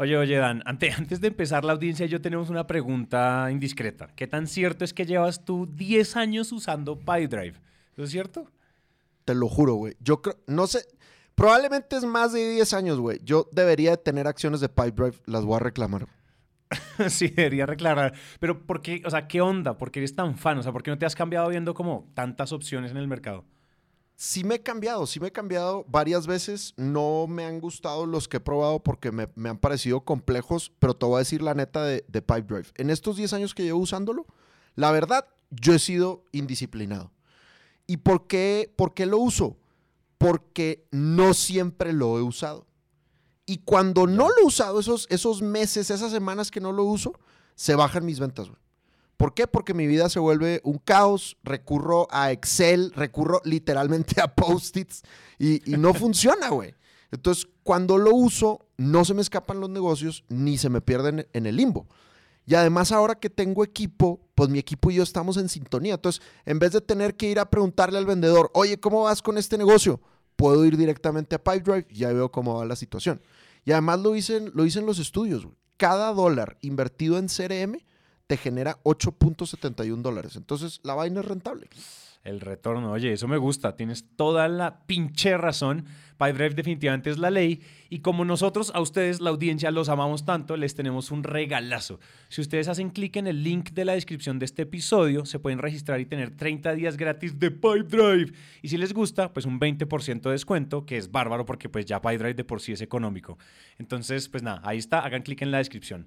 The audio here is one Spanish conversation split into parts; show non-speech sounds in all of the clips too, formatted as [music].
Oye, oye, Dan, antes, [laughs] antes de empezar la audiencia, yo tenemos una pregunta indiscreta. ¿Qué tan cierto es que llevas tú 10 años usando PyDrive? ¿Eso es cierto? Te lo juro, güey. Yo creo, no sé, probablemente es más de 10 años, güey. Yo debería de tener acciones de PyDrive, las voy a reclamar. [laughs] sí, debería reclamar. Pero ¿por qué? O sea, ¿qué onda? ¿Por qué eres tan fan? O sea, ¿por qué no te has cambiado viendo como tantas opciones en el mercado? Sí me he cambiado, sí me he cambiado varias veces. No me han gustado los que he probado porque me, han parecido complejos, pero te voy a decir la neta de, de Pipedrive. En estos 10 años que llevo usándolo, la verdad, yo he sido indisciplinado. ¿Y por qué, por qué lo uso? Porque no siempre lo he usado. Y cuando no lo he usado, esos, esos meses, esas semanas que no lo uso, se bajan mis ventas, güey. ¿Por qué? Porque mi vida se vuelve un caos, recurro a Excel, recurro literalmente a post-its y, no [laughs] funciona, güey. Entonces, cuando lo uso, no se me escapan los negocios ni se me pierden en el limbo. Y además ahora que tengo equipo, pues mi equipo y yo estamos en sintonía. Entonces, en vez de tener que ir a preguntarle al vendedor, oye, ¿cómo vas con este negocio? Puedo ir directamente a Pipedrive y ya veo cómo va la situación. Y además lo dicen, lo dicen los estudios. Cada dólar invertido en CRM te genera 8.71 dólares. Entonces, la vaina es rentable. El retorno, oye, eso me gusta, tienes toda la pinche razón. PyDrive definitivamente es la ley y como nosotros a ustedes, la audiencia, los amamos tanto, les tenemos un regalazo. Si ustedes hacen clic en el link de la descripción de este episodio, se pueden registrar y tener 30 días gratis de PyDrive. Y si les gusta, pues un 20% de descuento, que es bárbaro porque pues ya PyDrive de por sí es económico. Entonces, pues nada, ahí está, hagan clic en la descripción.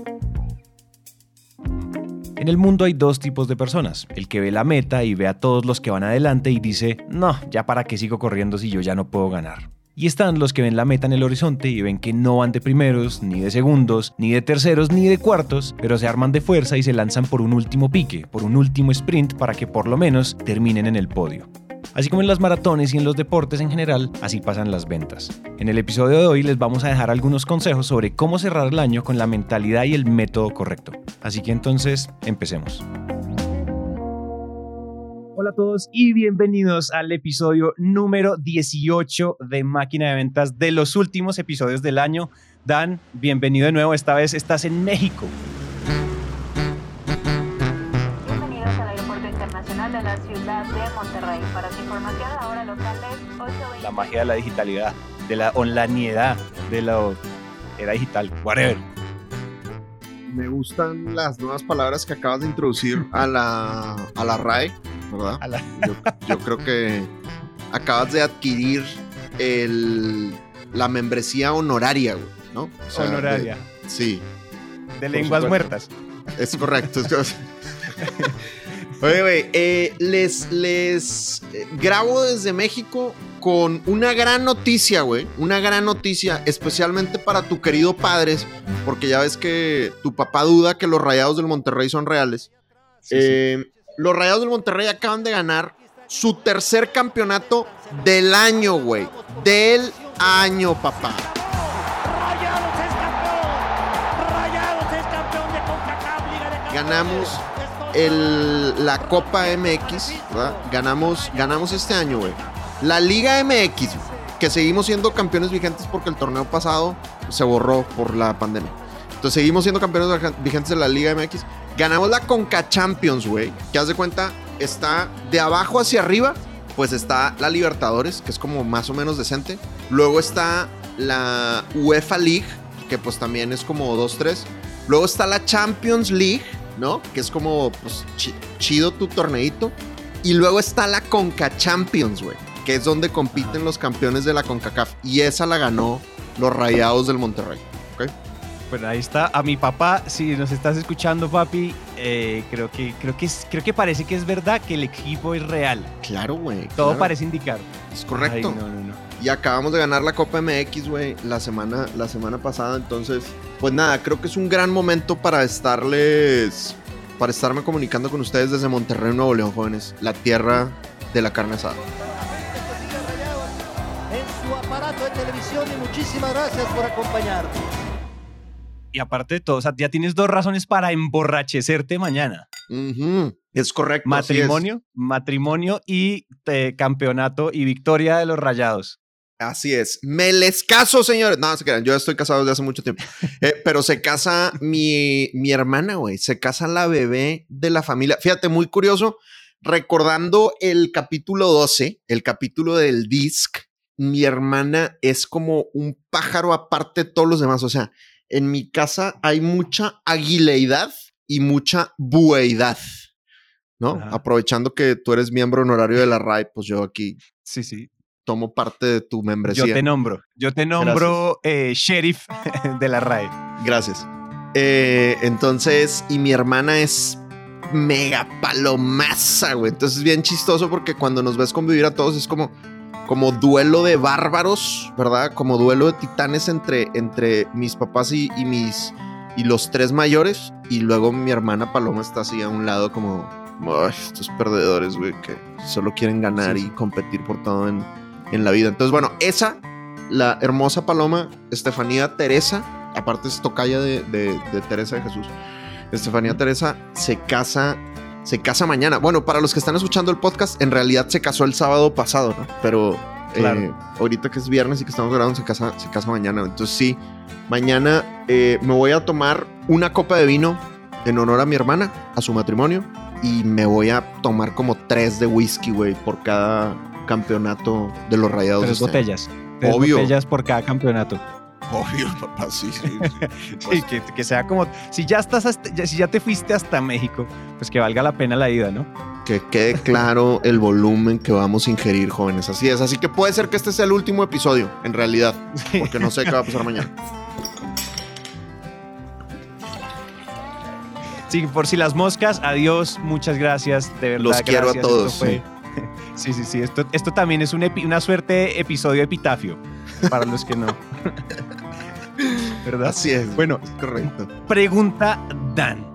En el mundo hay dos tipos de personas, el que ve la meta y ve a todos los que van adelante y dice, no, ya para qué sigo corriendo si yo ya no puedo ganar. Y están los que ven la meta en el horizonte y ven que no van de primeros, ni de segundos, ni de terceros, ni de cuartos, pero se arman de fuerza y se lanzan por un último pique, por un último sprint para que por lo menos terminen en el podio. Así como en las maratones y en los deportes en general, así pasan las ventas. En el episodio de hoy les vamos a dejar algunos consejos sobre cómo cerrar el año con la mentalidad y el método correcto. Así que entonces, empecemos. Hola a todos y bienvenidos al episodio número 18 de Máquina de Ventas de los últimos episodios del año. Dan, bienvenido de nuevo, esta vez estás en México. La magia de la digitalidad, de la onlineidad, de la era digital, whatever. Me gustan las nuevas palabras que acabas de introducir a la, a la RAE, ¿verdad? Yo, creo que acabas de adquirir el, la membresía honoraria, ¿no? honoraria. sí. De lenguas muertas. Es correcto. [laughs] Oye, güey, eh, les, les eh, grabo desde México con una gran noticia, güey. Una gran noticia, especialmente para tu querido padres, porque ya ves que tu papá duda que los rayados del Monterrey son reales. Eh, los rayados del Monterrey acaban de ganar su tercer campeonato del año, güey. Del año, papá. Rayados es campeón. Rayados es campeón de CONCACAF, Liga de Ganamos el, la Copa MX, Ganamos, ganamos este año, güey. La Liga MX, que seguimos siendo campeones vigentes porque el torneo pasado se borró por la pandemia. Entonces seguimos siendo campeones vigentes de la Liga MX. Ganamos la Conca Champions, güey. Que haz de cuenta, está de abajo hacia arriba, pues está la Libertadores, que es como más o menos decente. Luego está la UEFA League, que pues también es como 2-3. Luego está la Champions League, ¿no? Que es como, pues, chido tu torneito. Y luego está la Conca Champions, güey, que es donde compiten los campeones de la CONCACAF. Y esa la ganó los Rayados del Monterrey, ¿ok? Pues ahí está. A mi papá, si nos estás escuchando, papi, eh, creo, que, creo, que creo que parece que es verdad que el equipo es real. Claro, güey. Todo parece indicar. Es correcto. no, no, no. Y acabamos de ganar la Copa MX, güey, la semana, la semana pasada. Entonces, pues nada, creo que es un gran momento para estarles para estarme comunicando con ustedes desde Monterrey, Nuevo León, jóvenes, la tierra de la carne asada. Televisión y muchísimas gracias por acompañarnos. Y aparte de todo, o sea, ya tienes dos razones para emborrachecerte mañana. Es correcto. así es. Matrimonio, matrimonio y eh, campeonato y victoria de los rayados. Así es. Me les caso, señores. No, se crean. Yo estoy casado desde hace mucho tiempo. [laughs] Eh, pero se casa mi, mi hermana, güey. Se casa la bebé de la familia. Fíjate, muy curioso. Recordando el capítulo 12, el capítulo del disc, mi hermana es como un pájaro aparte de todos los demás. O sea, en mi casa hay mucha aguileidad y mucha bueidad. ¿no? Ajá. Aprovechando que tú eres miembro honorario de la RAI, pues yo aquí Sí, sí. tomo parte de tu membresía. Yo te nombro. Yo te nombro eh, sheriff [laughs] de la RAE. Gracias. Eh, entonces, y mi hermana es mega palomaza, güey. Entonces es bien chistoso porque cuando nos ves convivir a todos es como, como duelo de bárbaros, ¿verdad? Como duelo de titanes entre, entre mis papás y, y mis y los tres mayores. Y luego mi hermana Paloma está así a un lado como, "Ay, estos perdedores, güey, que solo quieren ganar Sí, y competir por todo en, en la vida. Entonces, bueno, esa, la hermosa Paloma, Estefanía Teresa, aparte es tocaya de, de- de Teresa de Jesús. Estefanía Teresa se casa, se casa mañana. Bueno, para los que están escuchando el podcast, en realidad se casó el sábado pasado, ¿no? Pero Claro. eh, ahorita que es viernes y que estamos grabando, se casa, se casa mañana. Entonces sí, mañana eh, me voy a tomar una copa de vino en honor a mi hermana, a su matrimonio, y me voy a tomar como tres de whisky, güey, por cada campeonato de los rayados. Tres este botellas. Tres Obvio. botellas por cada campeonato. Obvio, papá, sí, sí. sí. [laughs] Sí, que, que sea como, si ya estás, hasta- ya- si ya te fuiste hasta México, pues que valga la pena la ida, ¿no? que quede claro el volumen que vamos a ingerir, jóvenes. Así es. Así que puede ser que este sea el último episodio, en realidad, porque no sé qué va a pasar mañana. Sí, por si las moscas, adiós, muchas gracias, de verdad. Los quiero a todos, [laughs] Sí, sí, sí, esto, esto también es un epi- una suerte de episodio epitafio, para los que no. [laughs] ¿Verdad? Así es. Bueno, es correcto. Pregunta Dan.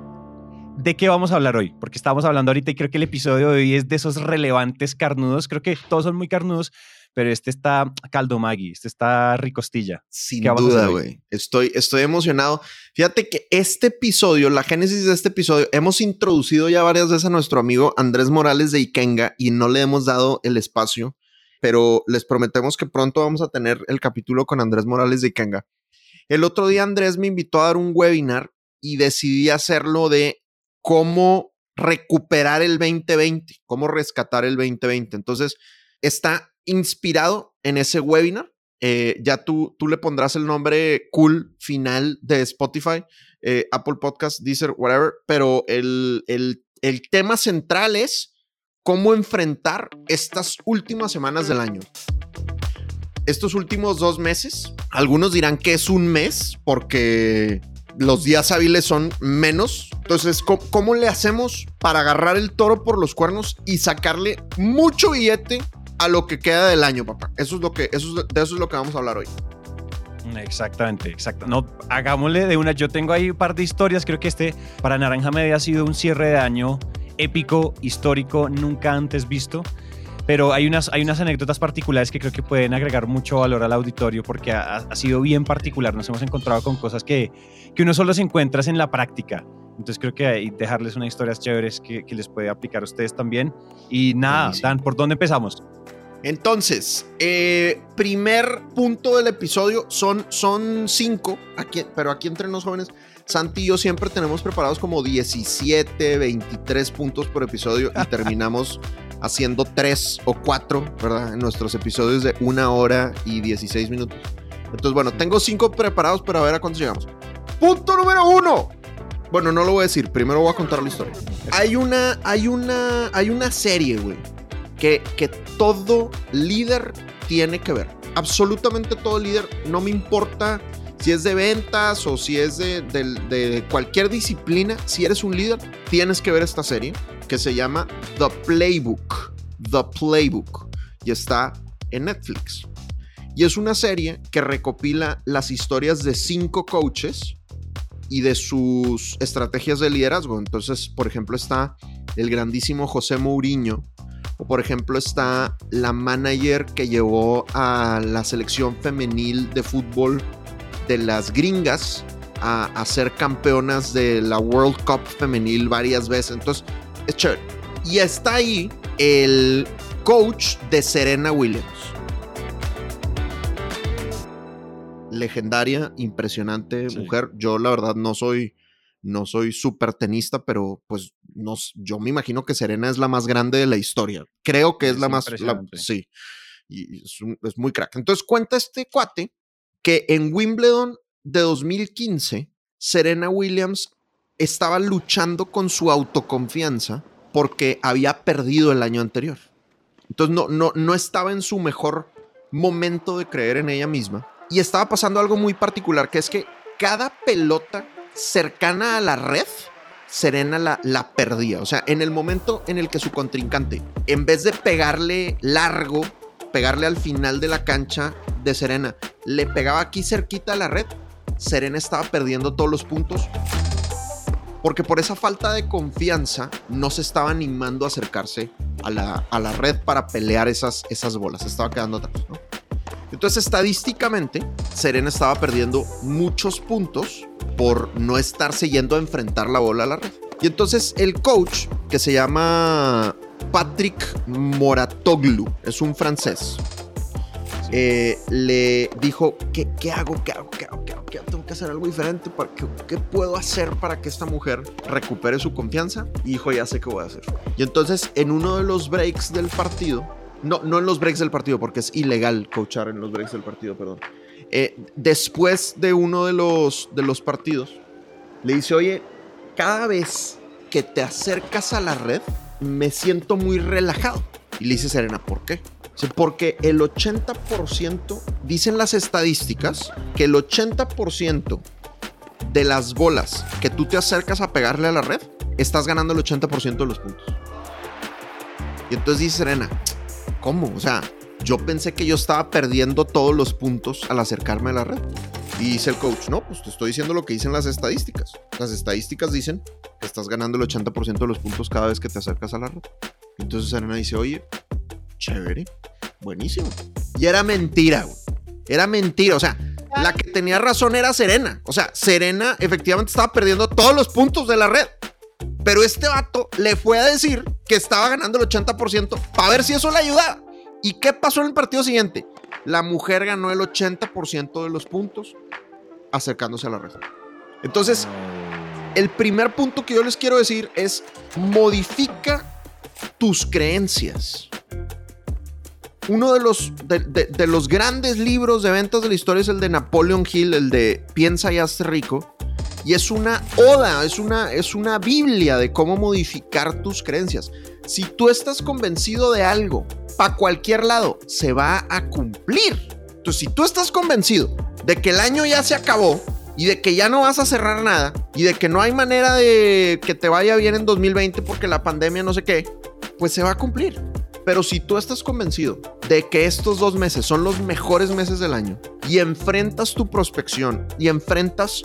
¿De qué vamos a hablar hoy? Porque estábamos hablando ahorita y creo que el episodio de hoy es de esos relevantes carnudos. Creo que todos son muy carnudos, pero este está caldo Maggi, este está ricostilla. Sin ¿Qué vamos a hacer duda, güey. Estoy, estoy emocionado. Fíjate que este episodio, la génesis de este episodio, hemos introducido ya varias veces a nuestro amigo Andrés Morales de Ikenga y no le hemos dado el espacio, pero les prometemos que pronto vamos a tener el capítulo con Andrés Morales de Ikenga. El otro día Andrés me invitó a dar un webinar y decidí hacerlo de cómo recuperar el 2020, cómo rescatar el 2020. Entonces, está inspirado en ese webinar. Eh, ya tú, tú le pondrás el nombre cool final de Spotify, eh, Apple Podcast, Deezer, whatever, pero el, el, el tema central es cómo enfrentar estas últimas semanas del año. Estos últimos dos meses, algunos dirán que es un mes porque los días hábiles son menos. Entonces, ¿cómo, le hacemos para agarrar el toro por los cuernos y sacarle mucho billete a lo que queda del año, papá? Eso es lo que, eso es, de eso es lo que vamos a hablar hoy. Exactamente, exacto. No, hagámosle de una. Yo tengo ahí un par de historias. Creo que este para Naranja Media ha sido un cierre de año épico, histórico, nunca antes visto. Pero hay unas, hay unas anécdotas particulares que creo que pueden agregar mucho valor al auditorio porque ha, ha sido bien particular. Nos hemos encontrado con cosas que, que uno solo se encuentra en la práctica. Entonces creo que ahí dejarles unas historias chéveres que, que les puede aplicar a ustedes también. Y nada, Buenísimo. Dan, ¿por dónde empezamos? Entonces, eh, primer punto del episodio son, son cinco, aquí, pero aquí entre los jóvenes, Santi y yo siempre tenemos preparados como 17, 23 puntos por episodio y [laughs] terminamos haciendo tres o cuatro, ¿verdad? En nuestros episodios de una hora y 16 minutos. Entonces, bueno, tengo cinco preparados, pero a ver a cuántos llegamos. Punto número uno. Bueno, no lo voy a decir, primero voy a contar la historia. Hay una, hay una, hay una serie, güey, que, que todo líder tiene que ver. Absolutamente todo líder, no me importa si es de ventas o si es de, cualquier disciplina, si eres un líder, tienes que ver esta serie que se llama The Playbook. The Playbook. Y está en Netflix. Y es una serie que recopila las historias de cinco coaches y de sus estrategias de liderazgo. Entonces, por ejemplo, está el grandísimo José Mourinho, o por ejemplo está la manager que llevó a la selección femenil de fútbol de las gringas a, a ser campeonas de la World Cup femenil varias veces. Entonces, es chévere. Y está ahí el coach de Serena Williams. Legendaria, impresionante Sí. mujer. Yo la verdad no soy no soy súper tenista, pero pues no, yo me imagino que Serena es la más grande de la historia. Creo que es, Es la más, la- sí, y y es, un- es muy crack. Entonces cuenta este cuate que en Wimbledon de 2015, Serena Williams estaba luchando con su autoconfianza porque había perdido el año anterior. Entonces no, no, no estaba en su mejor momento de creer en ella misma. Y estaba pasando algo muy particular, que es que cada pelota cercana a la red, Serena la, la perdía. O sea, en el momento en el que su contrincante, en vez de pegarle largo, pegarle al final de la cancha de Serena, le pegaba aquí cerquita a la red, Serena estaba perdiendo todos los puntos. Porque por esa falta de confianza no se estaba animando a acercarse a la, a la red para pelear esas, esas bolas. Se estaba quedando atrás. Entonces, estadísticamente, Serena estaba perdiendo muchos puntos por no estarse yendo a enfrentar la bola a la red. Y entonces el coach, que se llama Patrick Moratoglu, es un francés, eh, le dijo, ¿qué, qué hago? ¿Qué hago? ¿Qué hago? ¿Qué hago? ¿Qué hago? Tengo que hacer algo diferente. Para que, ¿Qué puedo hacer para que esta mujer recupere su confianza? Y dijo, ya sé qué voy a hacer. Y entonces, en uno de los breaks del partido, no, no en los breaks del partido, porque es ilegal coachar en los breaks del partido, perdón. Eh, después de uno de los, de los partidos, le dice, oye, cada vez que te acercas a la red, me siento muy relajado. Y le dice Serena, ¿por qué? Porque el 80%, dicen las estadísticas, que el 80% de las bolas que tú te acercas a pegarle a la red, estás ganando el 80% de los puntos. Y entonces dice Serena, ¿cómo? O sea, yo pensé que yo estaba perdiendo todos los puntos al acercarme a la red. Y dice el coach, no, pues te estoy diciendo lo que dicen las estadísticas. Las estadísticas dicen que estás ganando el 80% de los puntos cada vez que te acercas a la red. Entonces Serena dice, oye, chévere, buenísimo. Y era mentira. Era mentira. O sea, la que tenía razón era Serena. O sea, Serena efectivamente estaba perdiendo todos los puntos de la red. Pero este vato le fue a decir que estaba ganando el 80% para ver si eso le ayudaba. ¿Y qué pasó en el partido siguiente? La mujer ganó el 80% de los puntos acercándose a la red. Entonces, el primer punto que yo les quiero decir es modifica tus creencias. Uno de los, de, de- de los grandes libros de ventas de la historia es el de Napoleon Hill, el de Piensa y hazte rico. Y es una oda, es una, es una biblia de cómo modificar tus creencias. Si tú estás convencido de algo, para cualquier lado, se va a cumplir. Entonces, si tú estás convencido de que el año ya se acabó y de que ya no vas a cerrar nada y de que no hay manera de que te vaya bien en 2020 porque la pandemia no sé qué, pues se va a cumplir. Pero si tú estás convencido de que estos dos meses son los mejores meses del año y enfrentas tu prospección y enfrentas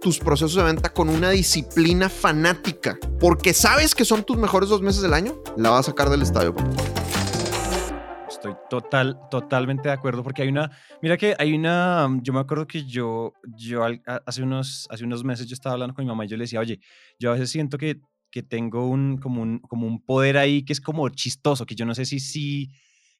tus procesos de venta con una disciplina fanática, porque sabes que son tus mejores dos meses del año, la vas a sacar del estadio. Estoy total, totalmente de acuerdo porque hay una, mira que hay una, mm, yo me acuerdo que yo, yo hace unos, hace unos meses yo estaba hablando con mi mamá y yo le decía, oye, yo a veces siento que, que tengo un, como un, como un poder ahí que es como chistoso, que yo no sé si, si,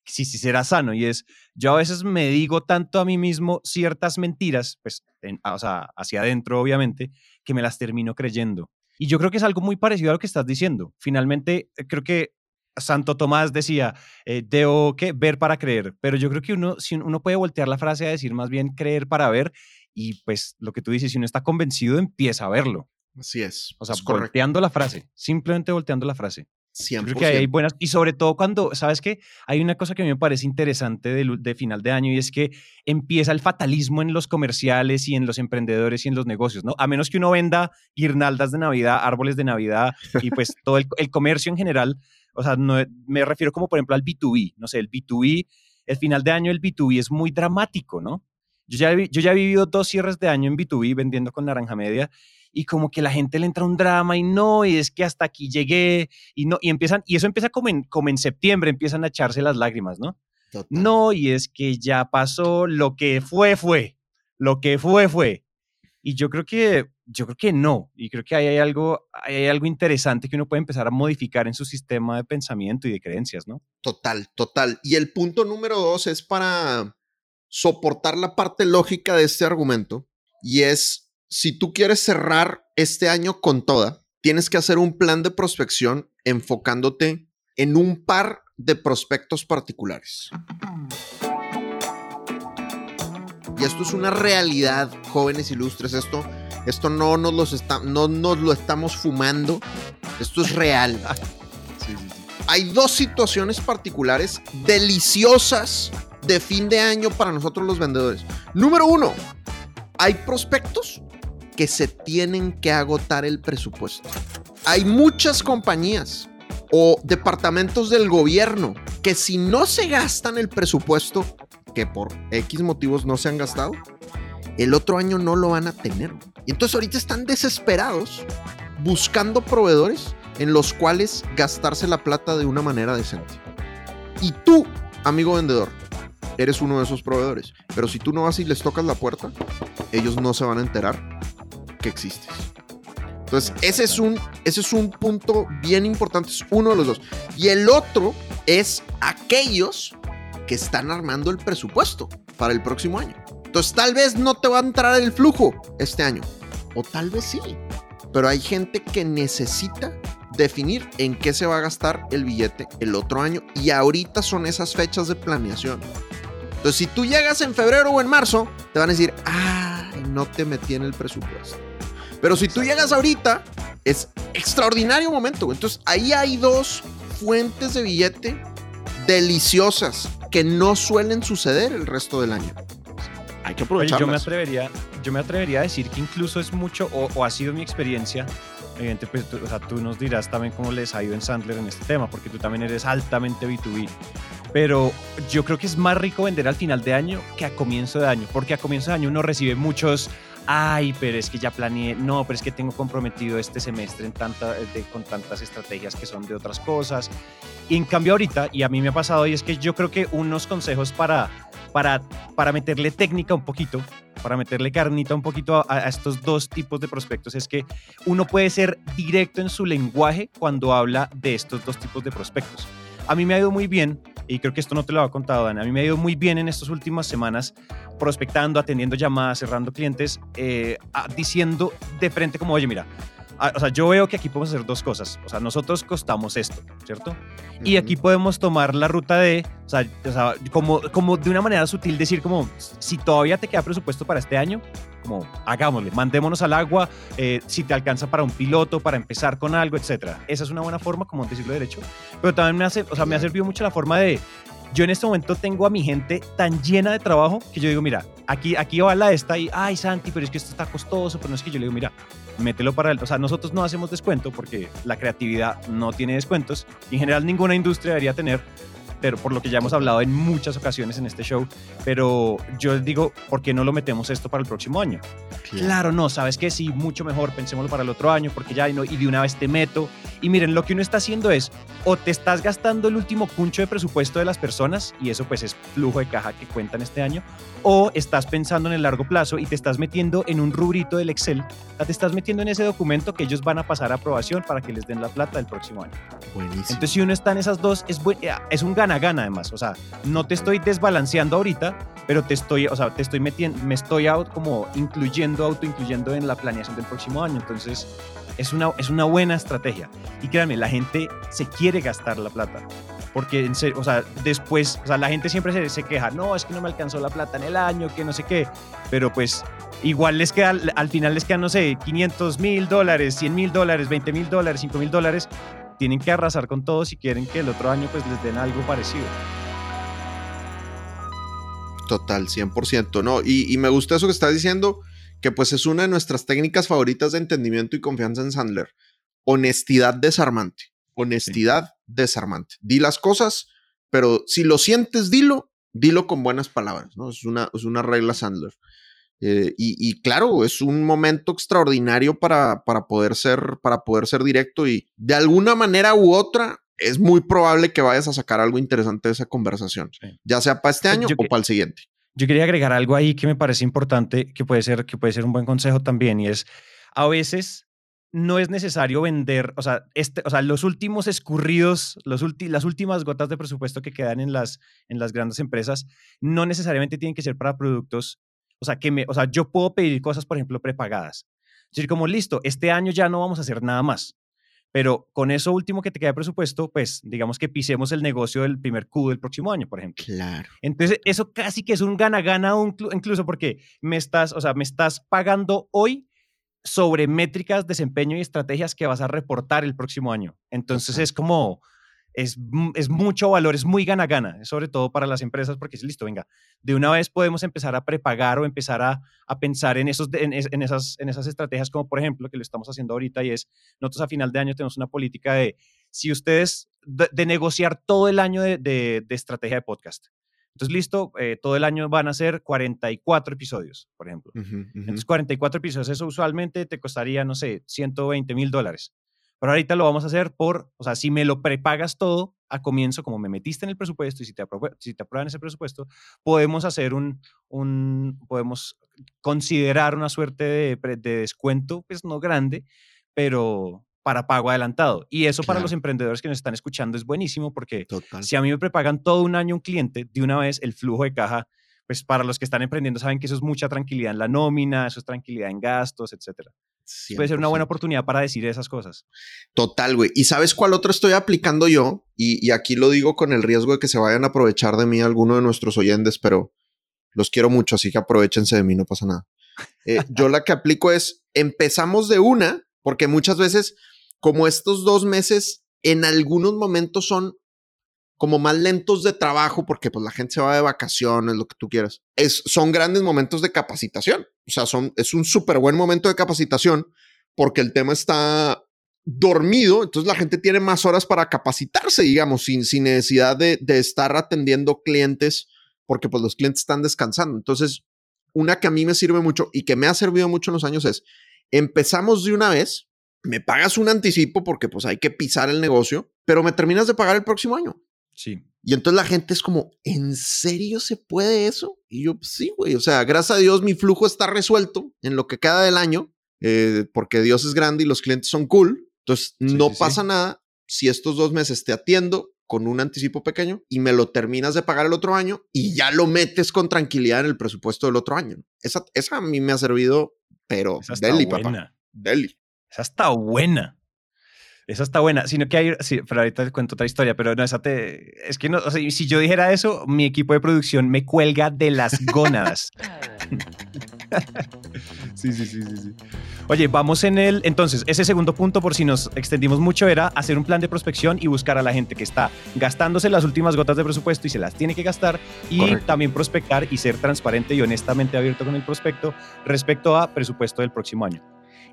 si, si será sano y es, yo a veces me digo tanto a mí mismo ciertas mentiras, pues, en- o sea, hacia adentro obviamente, que me las termino creyendo. Y yo creo que es algo muy parecido a lo que estás diciendo. Finalmente, eh, creo que Santo Tomás decía, eh, debo ¿qué? ver para creer, pero yo creo que uno, si uno puede voltear la frase a decir más bien creer para ver y pues lo que tú dices, si uno está convencido empieza a verlo, Así es. o sea, es correcto. volteando la frase, simplemente volteando la frase. 100%. Yo creo que hay buenas, y sobre todo cuando, ¿sabes qué? Hay una cosa que a mí me parece interesante de, final de año y es que empieza el fatalismo en los comerciales y en los emprendedores y en los negocios, ¿no? A menos que uno venda guirnaldas de Navidad, árboles de Navidad y pues todo el, el comercio en general, o sea, no, me refiero como por ejemplo al B2B, no sé, el B2B, el final de año el B2B es muy dramático, ¿no? Yo ya, yo ya he vivido dos cierres de año en B2B vendiendo con naranja media y como que la gente le entra un drama y no, y es que hasta aquí llegué y no, y empiezan, y eso empieza como en, como en septiembre, empiezan a echarse las lágrimas, ¿no? Total. No, y es que ya pasó, lo que fue, fue, lo que fue, fue. Y yo creo que, yo creo que no, y creo que ahí hay algo, ahí hay algo interesante que uno puede empezar a modificar en su sistema de pensamiento y de creencias, ¿no? Total, total. Y el punto número dos es para soportar la parte lógica de este argumento y es, si tú quieres cerrar este año con toda, tienes que hacer un plan de prospección enfocándote en un par de prospectos particulares. Y esto es una realidad, jóvenes ilustres. Esto, esto no, nos los está, no nos lo estamos fumando. Esto es real. [laughs] Sí, sí, sí. Hay dos situaciones particulares deliciosas de fin de año para nosotros los vendedores. Número uno, hay prospectos que se tienen que agotar el presupuesto. Hay muchas compañías o departamentos del gobierno que si no se gastan el presupuesto, que por X motivos no se han gastado, el otro año no lo van a tener. Y entonces ahorita están desesperados buscando proveedores en los cuales gastarse la plata de una manera decente. Y tú, amigo vendedor, eres uno de esos proveedores. Pero si tú no vas y les tocas la puerta, ellos no se van a enterar que existes. Entonces, ese es un, ese es un punto bien importante, es uno de los dos. Y el otro es aquellos que están armando el presupuesto para el próximo año. Entonces, tal vez no te va a entrar el flujo este año, o tal vez sí, pero hay gente que necesita definir en qué se va a gastar el billete el otro año y ahorita son esas fechas de planeación. Entonces, si tú llegas en febrero o en marzo, te van a decir, ah, no te metí en el presupuesto. Pero si tú llegas ahorita, es extraordinario momento. Entonces, ahí hay dos fuentes de billete deliciosas que no suelen suceder el resto del año. Hay que Oye, yo me aprovecharlas. atrevería, yo me atrevería a decir que incluso es mucho, o, o ha sido mi experiencia, evidente, pues, tú, o sea, tú nos dirás también cómo les ha ido en Sandler en este tema, porque tú también eres altamente B2B. Pero yo creo que es más rico vender al final de año que a comienzo de año, porque a comienzo de año uno recibe muchos, ay, pero es que ya planeé, no, pero es que tengo comprometido este semestre con tantas estrategias que son de otras cosas. Y en cambio ahorita, y a mí me ha pasado, y es que yo creo que unos consejos para, para, para meterle técnica un poquito, para meterle carnita un poquito a estos dos tipos de prospectos, es que uno puede ser directo en su lenguaje cuando habla de estos dos tipos de prospectos. A mí me ha ido muy bien, y creo que esto no te lo había contado, Dan, a mí me ha ido muy bien en estas últimas semanas prospectando, atendiendo llamadas, cerrando clientes, eh, a- diciendo de frente como, oye, mira, a- o sea, yo veo que aquí podemos hacer dos cosas. O sea, nosotros costamos esto, ¿cierto? Y Ujú. aquí podemos tomar la ruta de, o sea, o sea, como, como de una manera sutil decir como, si todavía te queda presupuesto para este año, como hagámosle, mandémonos al agua, eh, si te alcanza para un piloto, para empezar con algo, etcétera. Esa es una buena forma, como decirlo derecho. Pero también me hace, o sea, me ha servido mucho la forma de, yo en este momento tengo a mi gente tan llena de trabajo que yo digo, mira, aquí, aquí va la esta y, ay, Santi, pero es que esto está costoso, pero no es que yo le digo, mira, mételo para el, o sea, nosotros no hacemos descuento porque la creatividad no tiene descuentos en general ninguna industria debería tener, pero por lo que ya hemos hablado en muchas ocasiones en este show, pero yo digo, ¿por qué no lo metemos esto para el próximo año? Claro, no, sabes que sí, mucho mejor, pensémoslo para el otro año, porque ya y, no, y de una vez te meto. Y miren, lo que uno está haciendo es, o te estás gastando el último cuncho de presupuesto de las personas, y eso pues es flujo de caja que cuentan este año, o estás pensando en el largo plazo y te estás metiendo en un rubrito del Excel, te estás metiendo en ese documento que ellos van a pasar a aprobación para que les den la plata el próximo año. Buenísimo. Entonces, si uno está en esas dos, es, buen- eh, es un gana-gana además. O sea, no te estoy desbalanceando ahorita, pero te estoy, o sea, te estoy metiendo, me estoy out- como incluyendo, autoincluyendo en la planeación del próximo año. Entonces, es una, es una buena estrategia. Y créanme, la gente se quiere gastar la plata. Porque, o sea, después, o sea, la gente siempre se, se queja, no, es que no me alcanzó la plata en el año, que no sé qué. Pero pues, igual les queda, al final les quedan, no sé, 500 mil dólares, 100 mil dólares, 20 mil dólares, 5 mil dólares tienen que arrasar con todo si quieren que el otro año pues les den algo parecido. Total, 100%. No, y, me gusta eso que estás diciendo, que pues es una de nuestras técnicas favoritas de entendimiento y confianza en Sandler. Honestidad desarmante. Honestidad desarmante. Di las cosas, pero si lo sientes, dilo, dilo con buenas palabras, ¿no? Es una, es una regla Sandler. Eh, y, y claro, es un momento extraordinario para, para, poder ser, para poder ser directo y de alguna manera u otra es muy probable que vayas a sacar algo interesante de esa conversación, Sí. ya sea para este Pues año yo o para el siguiente. Yo quería agregar algo ahí que me parece importante, que puede ser, que puede ser un buen consejo también, y es a veces no es necesario vender, o sea, este, o sea los últimos escurridos, los ulti- las últimas gotas de presupuesto que quedan en las, en las grandes empresas, no necesariamente tienen que ser para productos, o sea, que me, o sea, yo puedo pedir cosas, por ejemplo, prepagadas. Es decir, como listo, este año ya no vamos a hacer nada más. Pero con eso último que te queda de presupuesto, pues digamos que pisemos el negocio del primer Q del próximo año, por ejemplo. Claro. Entonces, eso casi que es un gana-gana, incluso porque me estás, o sea, me estás pagando hoy sobre métricas, desempeño y estrategias que vas a reportar el próximo año. Entonces, es como, es, mu- es mucho valor, es muy gana-gana, sobre todo para las empresas, porque es listo, venga, de una vez podemos empezar a prepagar o empezar a, a pensar en, esos, en, en esas, en esas estrategias, como por ejemplo, que lo estamos haciendo ahorita, y es, nosotros a final de año tenemos una política de, si ustedes, de, de negociar todo el año de, de- de estrategia de podcast. Entonces, listo, eh, todo el año van a ser 44 episodios, por ejemplo. Ujú, ujú. Entonces, 44 episodios, eso usualmente te costaría, no sé, 120 mil dólares. Pero ahorita lo vamos a hacer por, o sea, si me lo prepagas todo a comienzo, como me metiste en el presupuesto y si te, aprobé- si te aprueban ese presupuesto, podemos hacer un, un, podemos considerar una suerte de, de descuento, pues no grande, pero para pago adelantado. Y eso para los emprendedores que nos están escuchando es buenísimo porque Total. si a mí me prepagan todo un año un cliente, de una vez el flujo de caja, pues para los que están emprendiendo saben que eso es mucha tranquilidad en la nómina, eso es tranquilidad en gastos, etcétera. Puede ser una buena 100%. oportunidad para decir esas cosas. Total, güey. ¿Y sabes cuál otro estoy aplicando yo? Y, y aquí lo digo con el riesgo de que se vayan a aprovechar de mí alguno de nuestros oyentes, pero los quiero mucho, así que aprovechense de mí, no pasa nada. Eh, [laughs] yo la que aplico es, empezamos de una, porque muchas veces, como estos dos meses, en algunos momentos son como más lentos de trabajo, porque pues la gente se va de vacaciones, lo que tú quieras. Es, son grandes momentos de capacitación. O sea, son, es un súper buen momento de capacitación porque el tema está dormido, entonces la gente tiene más horas para capacitarse, digamos, sin, sin necesidad de, de estar atendiendo clientes, porque pues los clientes están descansando. Entonces, una que a mí me sirve mucho y que me ha servido mucho en los años es, empezamos de una vez, me pagas un anticipo porque pues hay que pisar el negocio, pero me terminas de pagar el próximo año. Sí. Y entonces la gente es como, ¿en serio se puede eso? Y yo, pues, sí, güey. O sea, gracias a Dios mi flujo está resuelto en lo que queda del año, eh, porque Dios es grande y los clientes son cool. Entonces, Sí, no sí, sí. pasa nada si estos dos meses te atiendo con un anticipo pequeño y me lo terminas de pagar el otro año y ya lo metes con tranquilidad en el presupuesto del otro año. Esa, esa a mí me ha servido, pero Esa está deli, papá. buena. Deli. Esa está buena. Esa está buena. Sino que hay, sí, pero ahorita te cuento otra historia, pero no, esa te, es que no, o sea, si yo dijera eso, mi equipo de producción me cuelga de las gónadas. [laughs] [laughs] sí, sí, sí, sí, sí. Oye, vamos en el, entonces, ese segundo punto, por si nos extendimos mucho, era hacer un plan de prospección y buscar a la gente que está gastándose las últimas gotas de presupuesto y se las tiene que gastar y Correcto. también prospectar y ser transparente y honestamente abierto con el prospecto respecto a presupuesto del próximo año.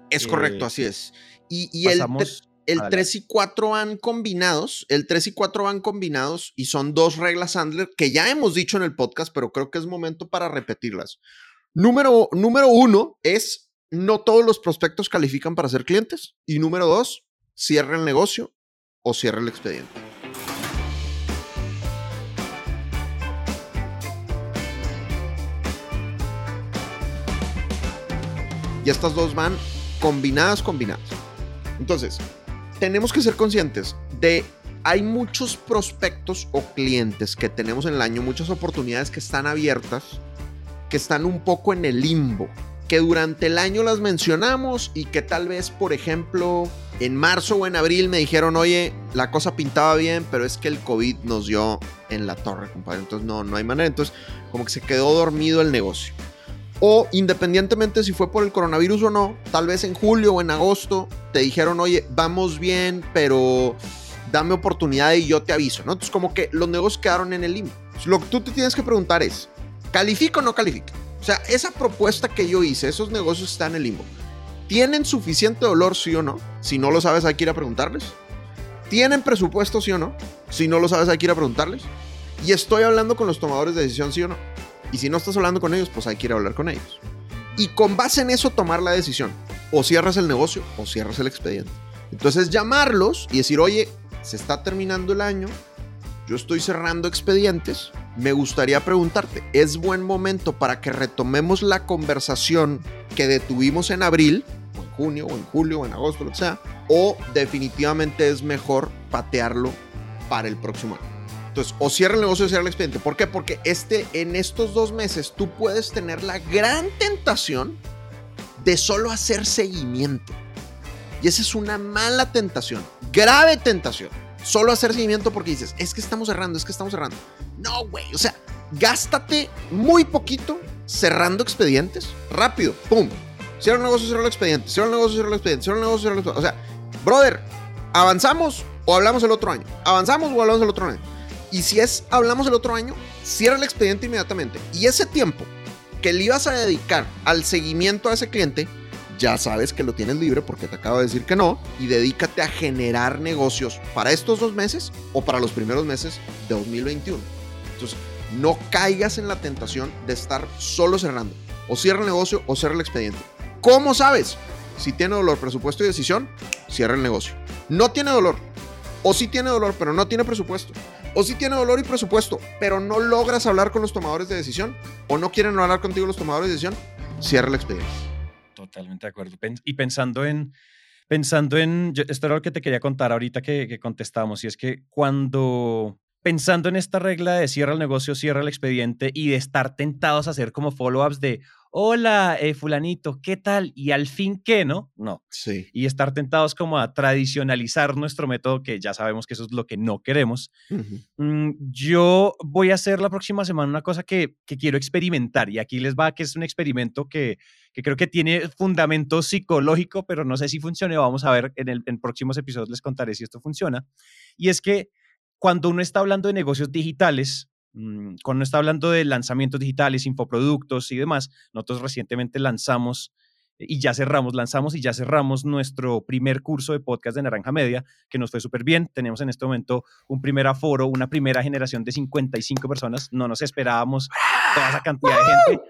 Es Eh, correcto, así es. Y, y Pasamos El Adelante. 3 y 4 van combinados, el 3 y 4 van combinados y son dos reglas Handler que ya hemos dicho en el podcast, pero creo que es momento para repetirlas. Número, número uno es no todos los prospectos califican para ser clientes. Y número dos, cierra el negocio o cierra el expediente. Y estas dos van combinadas, combinadas. Entonces, tenemos que ser conscientes de hay muchos prospectos o clientes que tenemos en el año, muchas oportunidades que están abiertas, que están un poco en el limbo, que durante el año las mencionamos y que tal vez, por ejemplo, en marzo o en abril me dijeron, oye, la cosa pintaba bien, pero es que el COVID nos dio en la torre, compadre. Entonces no, no hay manera. Entonces, como que se quedó dormido el negocio. O independientemente si fue por el coronavirus o no, tal vez en julio o en agosto te dijeron, oye, vamos bien, pero dame oportunidad y yo te aviso, ¿no? Entonces como que los negocios quedaron en el limbo. Lo que tú te tienes que preguntar es, ¿califica o no califica? O sea, esa propuesta que yo hice, esos negocios están en el limbo. ¿Tienen suficiente dolor, sí o no? Si no lo sabes, hay que ir a preguntarles. ¿Tienen presupuesto, sí o no? Si no lo sabes, hay que ir a preguntarles. Y estoy hablando con los tomadores de decisión, sí o no. Y si no estás hablando con ellos, pues hay que ir a hablar con ellos. y con base en eso tomar la decisión. O cierras el negocio o cierras el expediente. Entonces llamarlos y decir, oye, se está terminando el año, yo estoy cerrando expedientes, me gustaría preguntarte, ¿es buen momento para que retomemos la conversación que detuvimos en abril, o en junio, o en julio, o en agosto, lo que sea, o definitivamente es mejor patearlo para el próximo año? Entonces, o cierra el negocio o cierra el expediente. ¿Por qué? Porque este, en estos dos meses tú puedes tener la gran tentación de solo hacer seguimiento. Y esa es una mala tentación, grave tentación. Solo hacer seguimiento porque dices, es que estamos cerrando, es que estamos cerrando. No, güey, o sea, gástate muy poquito cerrando expedientes, rápido, pum. Cierra el negocio, cierra el expediente, cierra el negocio, cierra el expediente, cierra el negocio, cierra el expediente. O sea, brother, ¿avanzamos o hablamos el otro año? ¿Avanzamos o hablamos el otro año? Y si es hablamos el otro año, cierra el expediente inmediatamente. Y ese tiempo que le ibas a dedicar al seguimiento a ese cliente, ya sabes que lo tienes libre porque te acabo de decir que no, y dedícate a generar negocios para estos dos meses o para los primeros meses de 2021. Entonces, no caigas en la tentación de estar solo cerrando. O cierra el negocio o cierra el expediente. ¿Cómo sabes? Si tiene dolor, presupuesto y decisión, cierra el negocio. No tiene dolor. O si tiene dolor, pero no tiene presupuesto. O si tiene dolor y presupuesto, pero no logras hablar con los tomadores de decisión. O no quieren hablar contigo los tomadores de decisión, cierra el expediente. Totalmente de acuerdo. Y pensando en, pensando en, esto era lo que te quería contar ahorita que, que contestamos, y es que cuando pensando en esta regla de cierra el negocio, cierra el expediente y de estar tentados a hacer como follow-ups de, hola, eh, fulanito, ¿qué tal? Y al fin, ¿qué? ¿No? No. Sí. Y estar tentados como a tradicionalizar nuestro método, que ya sabemos que eso es lo que no queremos. Mm, yo voy a hacer la próxima semana una cosa que, que, quiero experimentar y aquí les va que es un experimento que, que creo que tiene fundamento psicológico, pero no sé si funcione. Vamos a ver en, el, en próximos episodios les contaré si esto funciona. Y es que cuando uno está hablando de negocios digitales, mm, cuando está hablando de lanzamientos digitales, infoproductos y demás, nosotros recientemente lanzamos y ya cerramos, lanzamos y ya cerramos nuestro primer curso de podcast de Naranja Media, que nos fue súper bien. Tenemos en este momento un primer aforo, una primera generación de 55 personas. No nos esperábamos toda esa cantidad de gente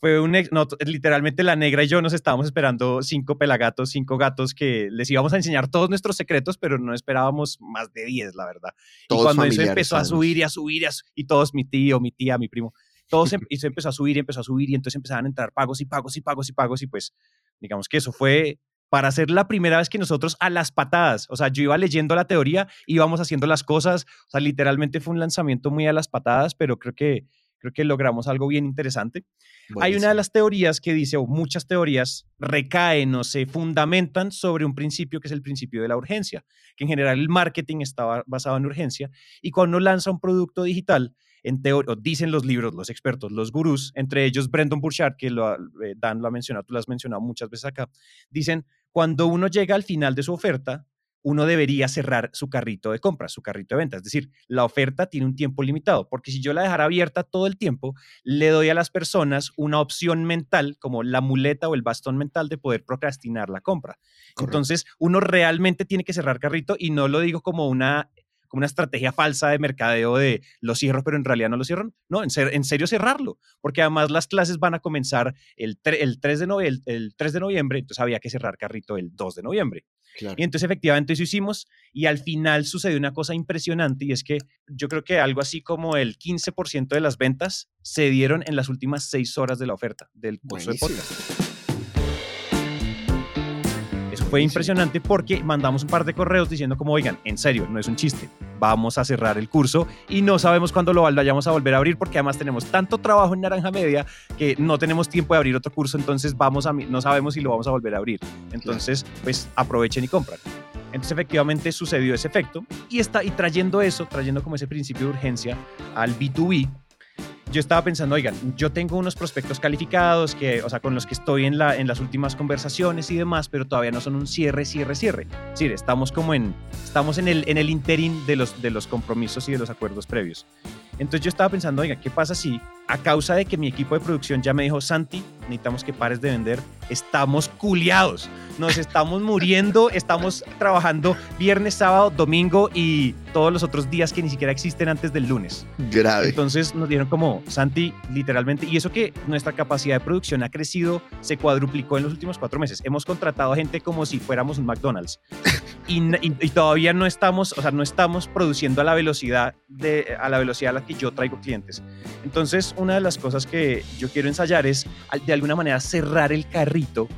fue un no, literalmente la negra y yo nos estábamos esperando cinco pelagatos, cinco gatos que les íbamos a enseñar todos nuestros secretos, pero no esperábamos más de diez, la verdad. y cuando eso empezó a subir y a subir y, y todos, mi tío, mi tía, mi primo, todos em, [laughs] y se empezó a subir y empezó a subir y entonces empezaban a entrar pagos y pagos y pagos y pagos y pues digamos que eso fue para ser la primera vez que nosotros a las patadas, o sea, yo iba leyendo la teoría, íbamos haciendo las cosas, o sea, literalmente fue un lanzamiento muy a las patadas, pero creo que creo que logramos algo bien interesante. Hay una de las teorías que dice, o muchas teorías recaen o se fundamentan sobre un principio que es el principio de la urgencia, que en general el marketing está basado en urgencia, y cuando uno lanza un producto digital, en teoría, dicen los libros, los expertos, los gurús, entre ellos Brendan Burchard, que lo, eh, Dan lo ha mencionado, tú lo has mencionado muchas veces acá, dicen, cuando uno llega al final de su oferta, uno debería cerrar su carrito de compra, su carrito de venta. Es decir, la oferta tiene un tiempo limitado, porque si yo la dejara abierta todo el tiempo, le doy a las personas una opción mental, como la muleta o el bastón mental de poder procrastinar la compra. Entonces, uno realmente tiene que cerrar carrito y no lo digo como una como una estrategia falsa de mercadeo de lo cierro, pero en realidad no lo cierran. No, en, en serio cerrarlo, porque además las clases van a comenzar el, el, 3 de el 3 de noviembre, entonces había que cerrar carrito el 2 de noviembre. Y entonces efectivamente eso hicimos y al final sucedió una cosa impresionante y es que yo creo que algo así como el 15% de las ventas se dieron en las últimas seis horas de la oferta del curso de podcast fue impresionante porque mandamos un par de correos diciendo como, oigan, en serio, no es un chiste, vamos a cerrar el curso y no sabemos cuándo lo vayamos a volver a abrir porque además tenemos tanto trabajo en Naranja Media que no tenemos tiempo de abrir otro curso, entonces vamos a, no sabemos si lo vamos a volver a abrir. Entonces, pues aprovechen y compran. Entonces efectivamente sucedió ese efecto y está y trayendo eso, trayendo como ese principio de urgencia al B2B, yo estaba pensando, oigan, yo tengo unos prospectos calificados que, o sea, con los que estoy en, la, en las últimas conversaciones y demás, pero todavía no son un cierre, cierre, cierre. Es decir, estamos como en, estamos en el, en el interín de los, de los compromisos y de los acuerdos previos. Entonces yo estaba pensando, oiga, ¿qué pasa si a causa de que mi equipo de producción ya me dijo, Santi, necesitamos que pares de vender, estamos culiados, nos estamos muriendo, [laughs] estamos trabajando viernes, sábado, domingo y todos los otros días que ni siquiera existen antes del lunes. Grave. Entonces nos dieron como, Santi, literalmente, y eso que nuestra capacidad de producción ha crecido, se cuadruplicó en los últimos cuatro meses. Hemos contratado a gente como si fuéramos un McDonald's. [laughs] Y, y- y todavía no estamos, o sea, no estamos produciendo a la velocidad de, a la velocidad a la que yo traigo clientes. Entonces, una de las cosas que yo quiero ensayar es, de alguna manera, cerrar el carrito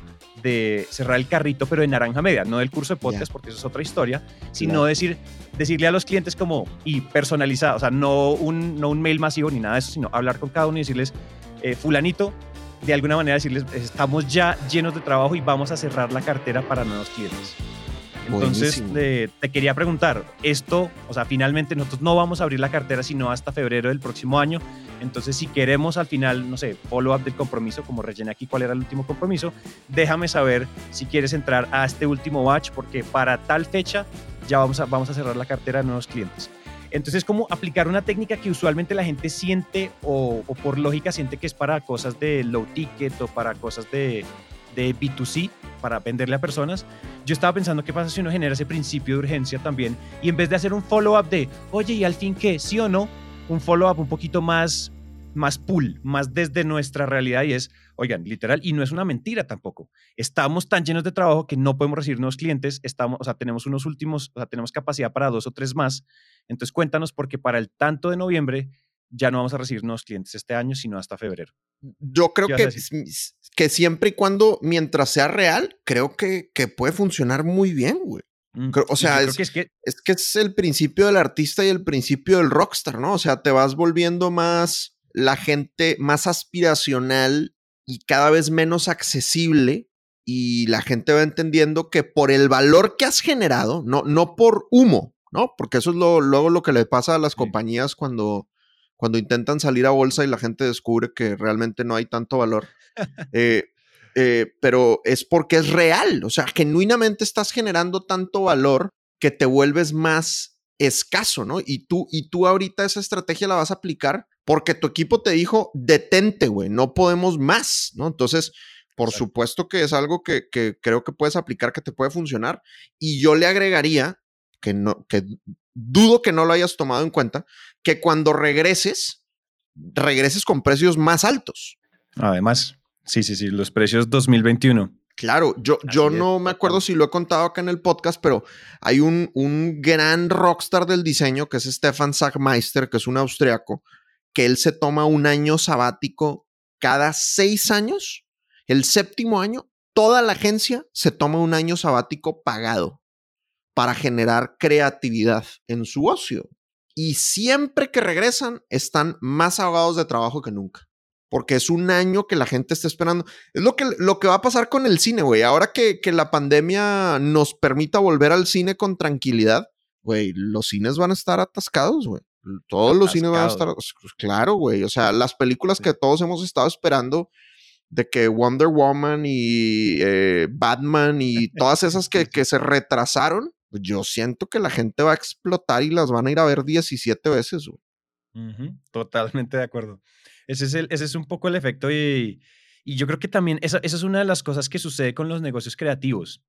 de cerrar el carrito, pero de naranja media, no del curso de podcast, porque eso es otra historia, sino Claro. decir, decirle a los clientes como, y personalizado, o sea, no un, no un mail masivo ni nada de eso, sino hablar con cada uno y decirles, eh, fulanito, de alguna manera decirles, estamos ya llenos de trabajo y vamos a cerrar la cartera para nuevos clientes. Entonces, eh, te quería preguntar, esto, o sea, finalmente nosotros no vamos a abrir la cartera sino hasta febrero del próximo año. Entonces, si queremos al final, no sé, follow-up del compromiso, como rellené aquí cuál era el último compromiso, déjame saber si quieres entrar a este último batch, porque para tal fecha ya vamos a, vamos a cerrar la cartera de nuevos clientes. Entonces, como aplicar una técnica que usualmente la gente siente o, o por lógica siente que es para cosas de low ticket o para cosas de, de B2C, para venderle a personas. Yo estaba pensando qué pasa si uno genera ese principio de urgencia también y en vez de hacer un follow-up de, oye, ¿y al fin qué? ¿Sí o no? Un follow-up un poquito más, más pool, más desde nuestra realidad y es, oigan, literal, y no es una mentira tampoco. Estamos tan llenos de trabajo que no podemos recibir nuevos clientes, estamos, o sea, tenemos unos últimos, o sea, tenemos capacidad para dos o tres más. Entonces cuéntanos porque para el tanto de noviembre ya no vamos a recibir nuevos clientes este año, sino hasta febrero. Yo creo ¿Qué que, que siempre y cuando, mientras sea real, creo que, que puede funcionar muy bien, güey. Mm, Creo- o sea, es- que es que Es que es el principio del artista y el principio del rockstar, ¿no? O sea, te vas volviendo más la gente más aspiracional y cada vez menos accesible y la gente va entendiendo que por el valor que has generado, no, no por humo, ¿no? Porque eso es lo, luego lo que le pasa a las Sí. compañías cuando, cuando intentan salir a bolsa y la gente descubre que realmente no hay tanto valor. [laughs] Eh, eh, pero es porque es real, o sea, genuinamente estás generando tanto valor que te vuelves más escaso, ¿no? Y tú, y tú ahorita esa estrategia la vas a aplicar porque tu equipo te dijo, detente, güey, no podemos más, ¿no? Entonces, por Exacto. supuesto que es algo que, que creo que puedes aplicar, que te puede funcionar. Y yo le agregaría, que, no, que dudo que no lo hayas tomado en cuenta, que cuando regreses, regreses con precios más altos. Además, sí, sí, sí, los precios 2021. Claro, yo, yo es, no me acuerdo si lo he contado acá en el podcast, pero hay un, un gran rockstar del diseño que es Stefan Sagmeister, que es un austriaco, que él se toma un año sabático cada seis años. El séptimo año, toda la agencia se toma un año sabático pagado para generar creatividad en su ocio. Y siempre que regresan, están más ahogados de trabajo que nunca. Porque es un año que la gente está esperando. Es lo que, lo que va a pasar con el cine, güey. Ahora que, que la pandemia nos permita volver al cine con tranquilidad, güey, los cines van a estar atascados, güey. Todos los cines van a estar. Claro, güey. O sea, las películas que todos hemos estado esperando de que Wonder Woman y eh, Batman y todas esas que, [laughs] que se retrasaron, yo siento que la gente va a explotar y las van a ir a ver 17 veces, güey. Ujú, Totalmente de acuerdo. Ese es, un poco el efecto y, yo creo que también esa, esa es una de las cosas que sucede con los negocios creativos.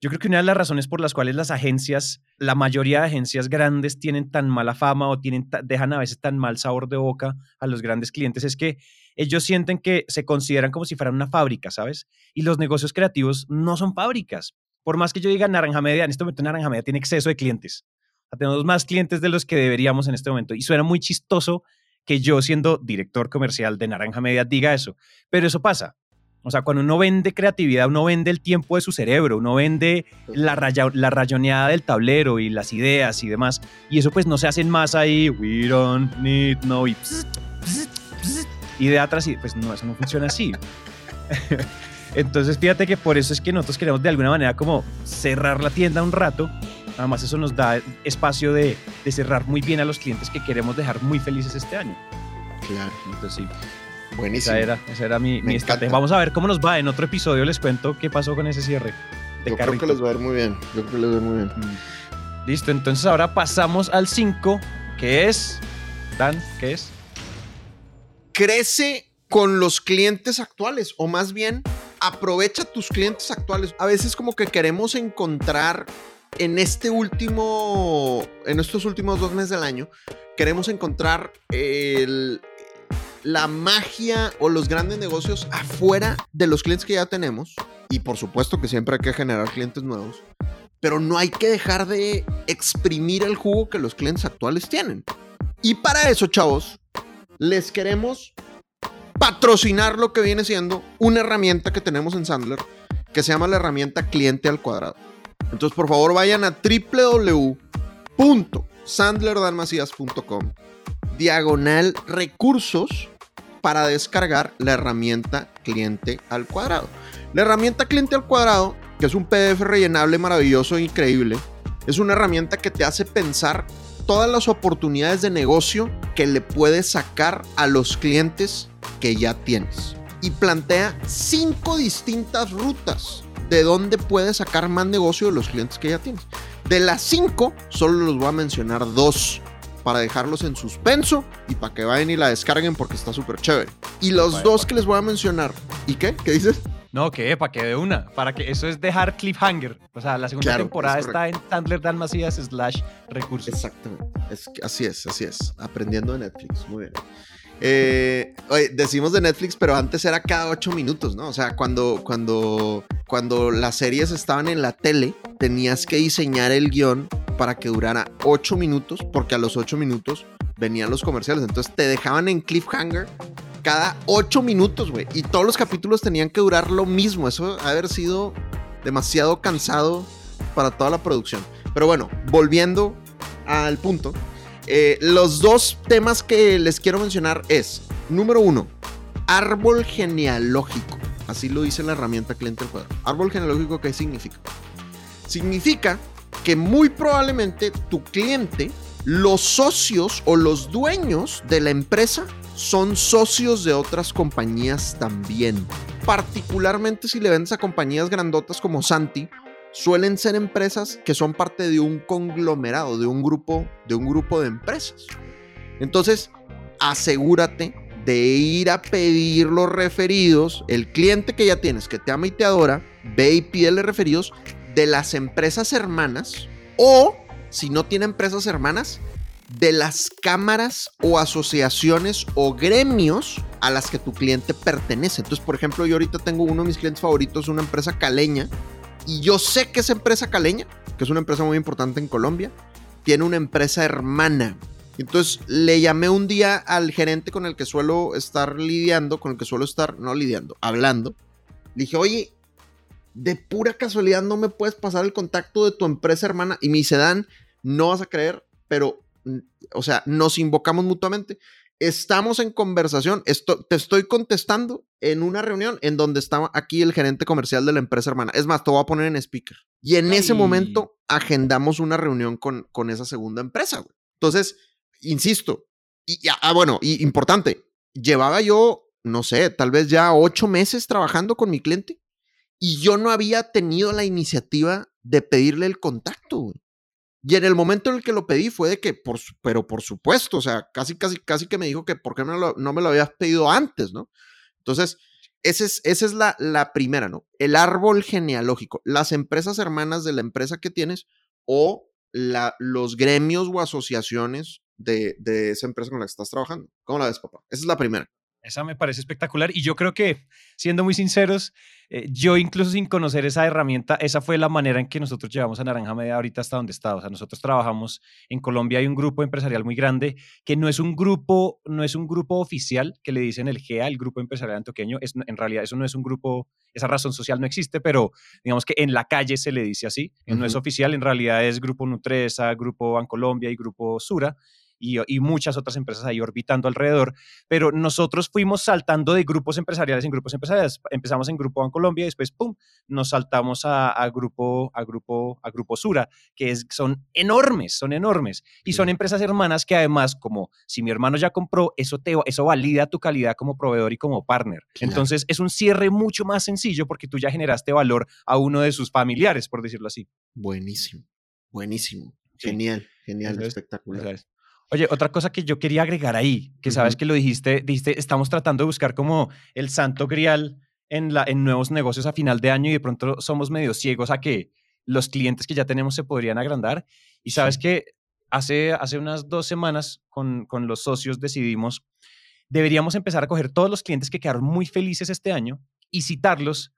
Yo creo que una de las razones por las cuales las agencias, la mayoría de agencias grandes tienen tan mala fama o tienen, dejan a veces tan mal sabor de boca a los grandes clientes es que ellos sienten que se consideran como si fueran una fábrica, ¿sabes? Y los negocios creativos no son fábricas. Por más que yo diga Naranja Media, en este momento Naranja Media tiene exceso de clientes. O sea, tenemos más clientes de los que deberíamos en este momento. Y suena muy chistoso que yo, siendo director comercial de Naranja Media, diga eso. Pero eso pasa. O sea, cuando uno vende creatividad, uno vende el tiempo de su cerebro, uno vende la, raya- la rayoneada del tablero y las ideas y demás. Y eso pues no se hacen más ahí, we don't need no, y, pss, pss, pss, y de atrás, y pues no, eso no funciona así. [laughs] Entonces fíjate que por eso es que nosotros queremos de alguna manera como cerrar la tienda un rato. Además eso nos da espacio de, de cerrar muy bien a los clientes que queremos dejar muy felices este año. Claro. Entonces sí, Buenísimo. esa era, esa era mi, mi estrategia. Vamos a ver cómo nos va. En otro episodio les cuento qué pasó con ese cierre. De Yo creo que les va a ir muy bien. Yo creo que les va a ir muy bien. Mm. Listo, entonces ahora pasamos al 5, que es Dan, ¿qué es? crece con los clientes actuales o más bien aprovecha tus clientes actuales. A veces como que queremos encontrar en este último, en estos últimos dos meses del año, queremos encontrar la magia o los grandes negocios afuera de los clientes que ya tenemos. Y por supuesto que siempre hay que generar clientes nuevos. Pero no hay que dejar de exprimir el jugo que los clientes actuales tienen. Y para eso, chavos, les queremos patrocinar lo que viene siendo una herramienta que tenemos en Sandler que se llama la herramienta cliente al cuadrado. Entonces, por favor, vayan a www.sandlerdalmacias.com diagonal recursos para descargar la herramienta cliente al cuadrado. La herramienta cliente al cuadrado, que es un PDF rellenable maravilloso e increíble, es una herramienta que te hace pensar todas las oportunidades de negocio que le puedes sacar a los clientes que ya tienes. Y plantea cinco distintas rutas de dónde puedes sacar más negocio de los clientes que ya tienes. De las cinco, solo los voy a mencionar dos para dejarlos en suspenso y para que vayan y la descarguen porque está súper chévere. Y los dos que les voy a mencionar, ¿y qué? ¿Qué dices? No, que para que de una, para que eso es dejar cliffhanger. O sea, la segunda Claro, temporada es está en Sandler Dan Macías slash recursos. Exactamente. Es así es, así es. Aprendiendo de Netflix. Muy bien. Eh, oye, decimos de Netflix, pero antes era cada ocho minutos, ¿no? O sea, cuando, cuando, cuando las series estaban en la tele, tenías que diseñar el guion para que durara ocho minutos, porque a los ocho minutos venían los comerciales. Entonces te dejaban en cliffhanger cada ocho minutos, güey. Y todos los capítulos tenían que durar lo mismo. Eso ha haber sido demasiado cansado para toda la producción. Pero bueno, volviendo al punto. eh, los dos temas que les quiero mencionar es, número uno, árbol genealógico. Así lo dice la herramienta cliente al cuadrado. Árbol genealógico, ¿qué significa? Significa que muy probablemente tu cliente, los socios o los dueños de la empresa son socios de otras compañías también. Particularmente si le vendes a compañías grandotas como Santi, suelen ser empresas que son parte de un conglomerado, de un grupo, de un grupo de empresas. Entonces, asegúrate de ir a pedir los referidos, el cliente que ya tienes, que te ama y te adora, ve y pídele referidos de las empresas hermanas o, si no tiene empresas hermanas, de las cámaras o asociaciones o gremios a las que tu cliente pertenece. Entonces, por ejemplo, yo ahorita tengo uno de mis clientes favoritos, una empresa caleña, y yo sé que esa empresa caleña, que es una empresa muy importante en Colombia, tiene una empresa hermana. Entonces le llamé un día al gerente con el que suelo estar lidiando, con el que suelo estar, no lidiando, hablando. Le dije, oye, de pura casualidad no me puedes pasar el contacto de tu empresa hermana. Y me dice, Dan, no vas a creer, pero, mm, o sea, nos invocamos mutuamente. Estamos en conversación, esto, te estoy contestando en una reunión en donde estaba aquí el gerente comercial de la empresa hermana. Es más, te voy a poner en speaker. Y en ese momento agendamos una reunión con, con esa segunda empresa. güey. Entonces, insisto, y, y- ah, bueno, y importante, llevaba yo, no sé, tal vez ya ocho meses trabajando con mi cliente y yo no había tenido la iniciativa de pedirle el contacto. güey. Y en el momento en el que lo pedí fue de que, por, pero por supuesto, o sea, casi, casi, casi que me dijo que por qué no me lo habías pedido antes, ¿no? Entonces, esa es, esa es la, la primera, ¿no? El árbol genealógico, las empresas hermanas de la empresa que tienes o la, los gremios o asociaciones de, de esa empresa con la que estás trabajando. ¿Cómo la ves, papá? Esa es la primera. Esa me parece espectacular y yo creo que, siendo muy sinceros, eh, yo incluso sin conocer esa herramienta, esa fue la manera en que nosotros llevamos a Naranja Media ahorita hasta donde está. O sea, nosotros trabajamos en Colombia, hay un grupo empresarial muy grande que no es un grupo, no es un grupo oficial que le dicen el GEA, el grupo empresarial antioqueño. Es, en realidad, eso no es un grupo, esa razón social no existe, pero digamos que en la calle se le dice así. No es oficial, en realidad es Grupo Nutresa, Grupo Bancolombia y Grupo Sura. Y, y muchas otras empresas ahí orbitando alrededor pero nosotros fuimos saltando de grupos empresariales en grupos empresariales. Empezamos en Grupo Bancolombia y después, ¡pum!, nos saltamos a, a grupo, a, grupo, a Grupo Sura, que es, son enormes, son enormes. Y son empresas hermanas que además, como si mi hermano ya compró, eso, te, eso valida tu calidad como proveedor y como partner. Claro. Entonces, es un cierre mucho más sencillo porque tú ya generaste valor a uno de sus familiares, por decirlo así. Buenísimo, buenísimo. Sí. Genial, genial, Eso es, espectacular. Oye, otra cosa que yo quería agregar ahí, que sabes que lo dijiste, dijiste, estamos tratando de buscar como el santo grial en, la, en nuevos negocios a final de año y de pronto somos medio ciegos a que los clientes que ya tenemos se podrían agrandar. Y sabes Sí. que hace, hace unas dos semanas con, con los socios decidimos, deberíamos empezar a coger todos los clientes que quedaron muy felices este año y citarlos,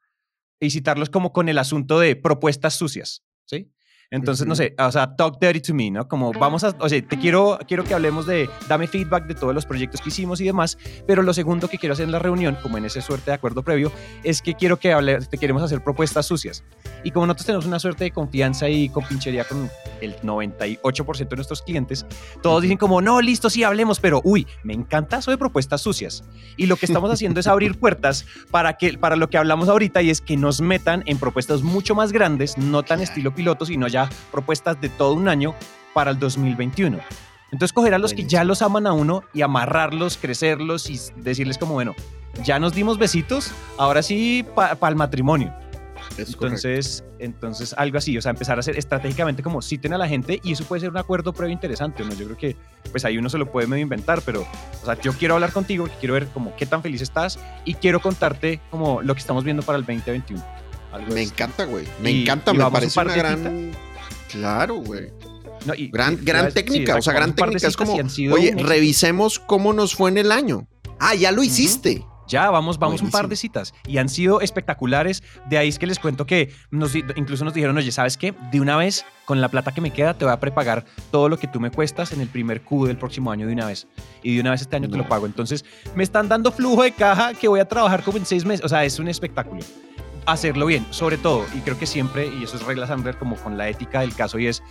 y citarlos como con el asunto de propuestas sucias, ¿sí? Entonces, no Ujú. sé, o sea, talk dirty to me, ¿no? Como vamos a, o sea, te quiero, quiero que hablemos de, dame feedback de todos los proyectos que hicimos y demás, pero lo segundo que quiero hacer en la reunión, como en ese suerte de acuerdo previo, es que quiero que hable, te queremos hacer propuestas sucias. Y como nosotros tenemos una suerte de confianza y compinchería con el 98% de nuestros clientes, todos dicen como, no, listo, sí, hablemos, pero uy, me encanta eso de propuestas sucias. Y lo que estamos haciendo es abrir puertas para, que, para lo que hablamos ahorita y es que nos metan en propuestas mucho más grandes, no tan estilo piloto, sino ya propuestas de todo un año para el 2021. Entonces coger a los que ya los aman a uno y amarrarlos, crecerlos y decirles como, bueno, ya nos dimos besitos, ahora sí para el matrimonio. Es correcto. Entonces, entonces, algo así, o sea, empezar a hacer estratégicamente como citen a la gente y eso puede ser un acuerdo previo interesante, ¿no? Yo creo que pues ahí uno se lo puede medio inventar, pero, o sea, yo quiero hablar contigo, quiero ver como qué tan feliz estás y quiero contarte como lo que estamos viendo para el 2021. Algo Me así. encanta, güey. Me Y- encanta, y me un parece par una gran. Claro, güey. No, y- Gran, gran sí, técnica, o sea, gran técnica. Es como, oye, un revisemos cómo nos fue en el año. Ah, ya lo hiciste. Ya, vamos, vamos un par de citas y han sido espectaculares. De ahí es que les cuento que nos, incluso nos dijeron, oye, ¿sabes qué? De una vez, con la plata que me queda, te voy a prepagar todo lo que tú me cuestas en el primer Q del próximo año de una vez. Y de una vez este año te lo pago. Entonces, me están dando flujo de caja que voy a trabajar como en seis meses. O sea, es un espectáculo. Hacerlo bien, sobre todo, y creo que siempre, y eso es regla Sandler, como con la ética del caso, y es,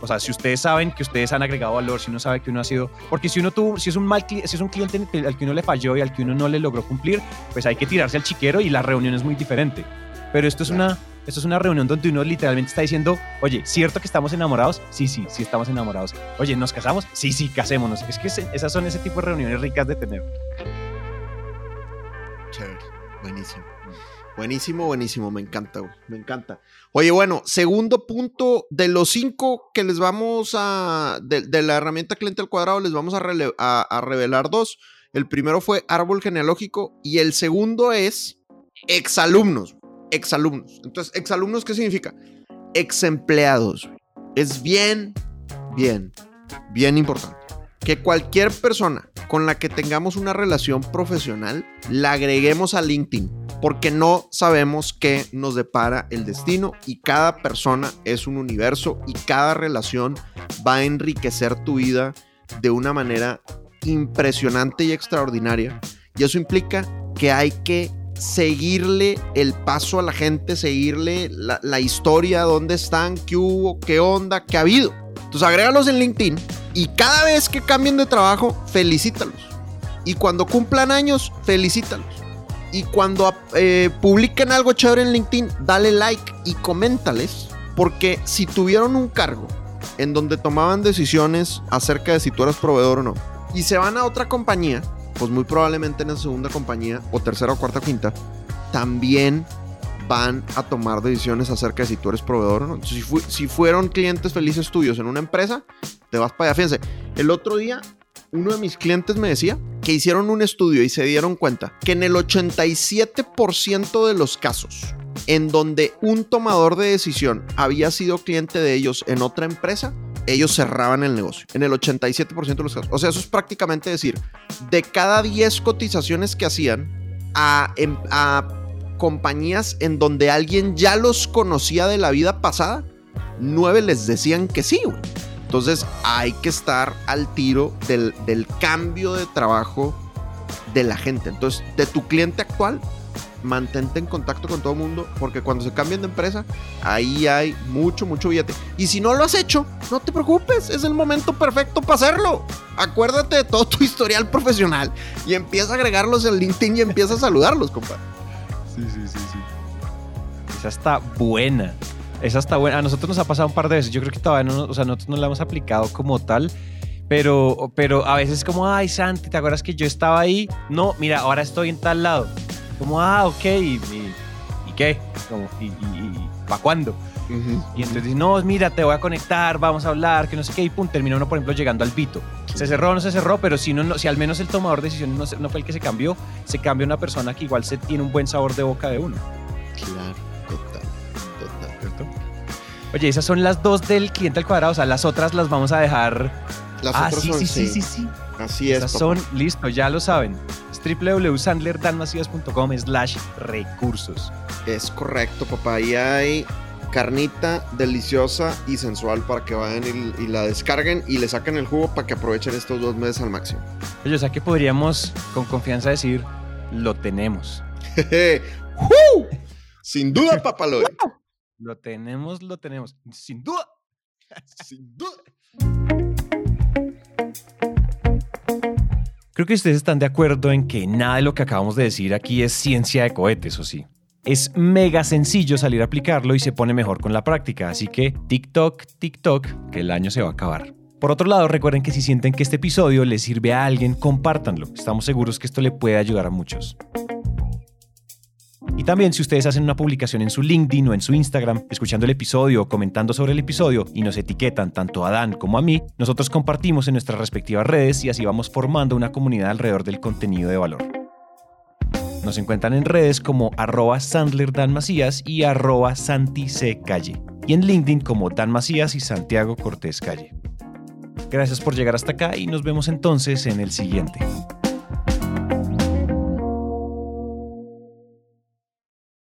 o sea, si ustedes saben que ustedes han agregado valor, si uno sabe que uno ha sido, porque si uno tuvo, si es un mal, si es un cliente al que uno le falló y al que uno no le logró cumplir, pues hay que tirarse al chiquero y la reunión es muy diferente. Pero esto es una, esto es una reunión donde uno literalmente está diciendo, oye, ¿cierto que estamos enamorados? Sí, sí, sí estamos enamorados. Oye, ¿nos casamos? Sí, sí, casémonos. Es que esas son ese tipo de reuniones ricas de tener. Chévere. Buenísimo. Buenísimo, buenísimo. Me encanta, güey. Me encanta. Oye, bueno, segundo punto de los cinco que les vamos a. De, la herramienta cliente al cuadrado, les vamos a, revelar dos. El primero fue árbol genealógico y el segundo es exalumnos. Exalumnos. Entonces, exalumnos, ¿qué significa? Ex empleados. Es bien, bien, bien importante que cualquier persona con la que tengamos una relación profesional la agreguemos a LinkedIn, porque no sabemos qué nos depara el destino y cada persona es un universo y cada relación va a enriquecer tu vida de una manera impresionante y extraordinaria. Y eso implica que hay que seguirle el paso a la gente, seguirle la, historia, dónde están, qué hubo, qué onda, qué ha habido. Entonces agrégalos en LinkedIn y cada vez que cambien de trabajo, felicítalos. Y cuando cumplan años, felicítalos. Y cuando eh, publiquen algo chévere en LinkedIn, dale like y coméntales. Porque si tuvieron un cargo en donde tomaban decisiones acerca de si tú eras proveedor o no, y se van a otra compañía, pues muy probablemente en la segunda compañía, o tercera o cuarta o quinta, también van a tomar decisiones acerca de si tú eres proveedor o no. Si, si fueron clientes felices tuyos en una empresa, te vas para allá. Fíjense, el otro día uno de mis clientes me decía que hicieron un estudio y se dieron cuenta que en el 87% de los casos en donde un tomador de decisión había sido cliente de ellos en otra empresa, ellos cerraban el negocio. En el 87% de los casos. O sea, eso es prácticamente decir, de cada 10 cotizaciones que hacían a, em- a compañías en donde alguien ya los conocía de la vida pasada, 9 les decían que sí, güey. Entonces hay que estar al tiro del, del cambio de trabajo de la gente. Entonces, de tu cliente actual, mantente en contacto con todo el mundo, porque cuando se cambien de empresa, ahí hay mucho, mucho billete. Y si no lo has hecho, no te preocupes, es el momento perfecto para hacerlo. Acuérdate de todo tu historial profesional y empieza a agregarlos en LinkedIn y empieza a saludarlos, compadre. Sí, sí, sí, sí. Esa está buena. Esa está buena. A nosotros nos ha pasado un par de veces. Yo creo que todavía no, o sea, nosotros no la hemos aplicado como tal. Pero, pero a veces como, ay, Santi, ¿te acuerdas que yo estaba ahí? No, mira, ahora estoy en tal lado. Como, ah, ok, ¿y, y- y qué? Como, ¿y, para cuándo? Y entonces no, mira, te voy a conectar, vamos a hablar, que no sé qué, y pum, termina uno, por ejemplo, llegando al Vito. Se cerró o no se cerró, pero si, no, no- si al menos el tomador de decisiones no, no fue el que se cambió, se cambia una persona que igual se tiene un buen sabor de boca de uno. Oye, esas son las dos del cliente al cuadrado, o sea, las otras las vamos a dejar. Las ah, otras sí, son, sí, sí, sí, sí. Así es. Esas papá. son, listo, ya lo saben. Es www.sandlerdanmacías.com slash recursos. Es correcto, papá. Ahí hay carnita deliciosa y sensual para que vayan y, y la descarguen y le saquen el jugo para que aprovechen estos dos meses al máximo. Oye, o sea que podríamos con confianza decir, lo tenemos. [laughs] ¡Woo! Sin duda, [laughs] papaloy. Lo tenemos, lo tenemos. Sin duda. Sin duda. Creo que ustedes están de acuerdo en que nada de lo que acabamos de decir aquí es ciencia de cohetes, ¿o sí? Es mega sencillo salir a aplicarlo y se pone mejor con la práctica, así que TikTok, TikTok, que el año se va a acabar. Por otro lado, recuerden que si sienten que este episodio les sirve a alguien, compártanlo. Estamos seguros que esto le puede ayudar a muchos. Y también si ustedes hacen una publicación en su LinkedIn o en su Instagram, escuchando el episodio o comentando sobre el episodio y nos etiquetan tanto a Dan como a mí, nosotros compartimos en nuestras respectivas redes y así vamos formando una comunidad alrededor del contenido de valor. Nos encuentran en redes como arroba y arroba Santi. Y en LinkedIn como Dan Macías y Santiago Cortés Calle. Gracias por llegar hasta acá y nos vemos entonces en el siguiente.